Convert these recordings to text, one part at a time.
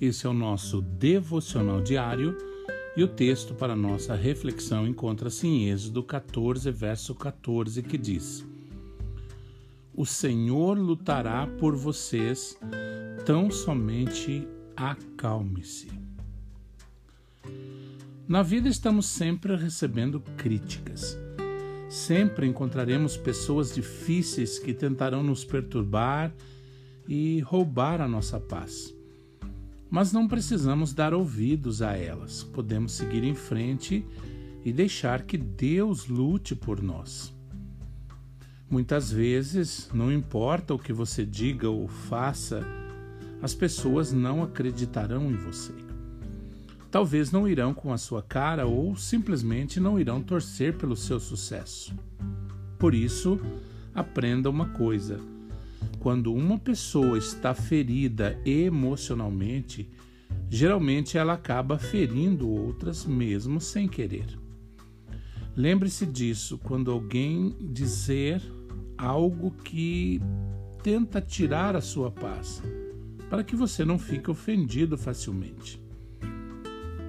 Esse é o nosso devocional diário e o texto para nossa reflexão encontra-se em Êxodo 14, verso 14, que diz: O Senhor lutará por vocês, tão somente acalme-se. Na vida estamos sempre recebendo críticas. Sempre encontraremos pessoas difíceis que tentarão nos perturbar e roubar a nossa paz. Mas não precisamos dar ouvidos a elas. Podemos seguir em frente e deixar que Deus lute por nós. Muitas vezes, não importa o que você diga ou faça, as pessoas não acreditarão em você. Talvez não irão com a sua cara ou simplesmente não irão torcer pelo seu sucesso. Por isso, aprenda uma coisa quando uma pessoa está ferida emocionalmente, geralmente ela acaba ferindo outras mesmo sem querer. Lembre-se disso quando alguém dizer algo que tenta tirar a sua paz, para que você não fique ofendido facilmente.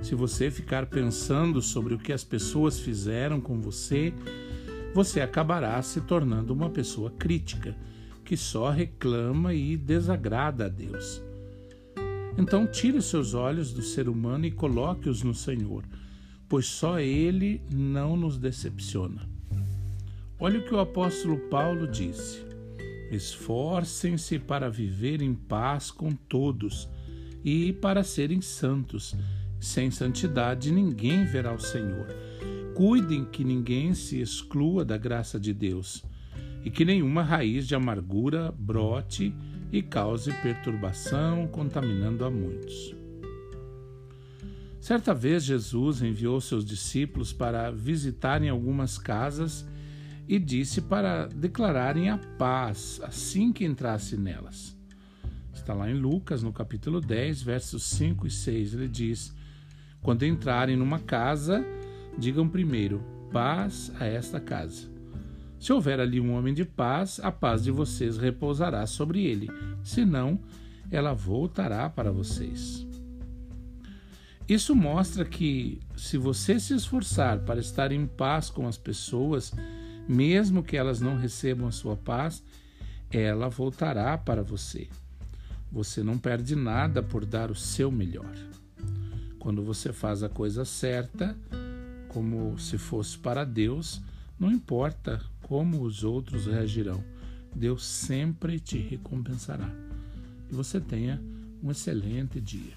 Se você ficar pensando sobre o que as pessoas fizeram com você, você acabará se tornando uma pessoa crítica que só reclama e desagrada a Deus. Então tire seus olhos do ser humano e coloque-os no Senhor, pois só Ele não nos decepciona. Olha o que o apóstolo Paulo disse: Esforcem-se para viver em paz com todos e para serem santos. Sem santidade ninguém verá o Senhor. Cuidem que ninguém se exclua da graça de Deus e que nenhuma raiz de amargura brote e cause perturbação, contaminando a muitos. Certa vez Jesus enviou seus discípulos para visitarem algumas casas e disse para declararem a paz assim que entrasse nelas. Está lá em Lucas, no capítulo 10, versos 5 e 6. Ele diz: Quando entrarem numa casa, digam primeiro: paz a esta casa. Se houver ali um homem de paz, a paz de vocês repousará sobre ele, senão ela voltará para vocês. Isso mostra que, se você se esforçar para estar em paz com as pessoas, mesmo que elas não recebam a sua paz, ela voltará para você. Você não perde nada por dar o seu melhor. Quando você faz a coisa certa, como se fosse para Deus, não importa como os outros reagirão, Deus sempre te recompensará. E você tenha um excelente dia.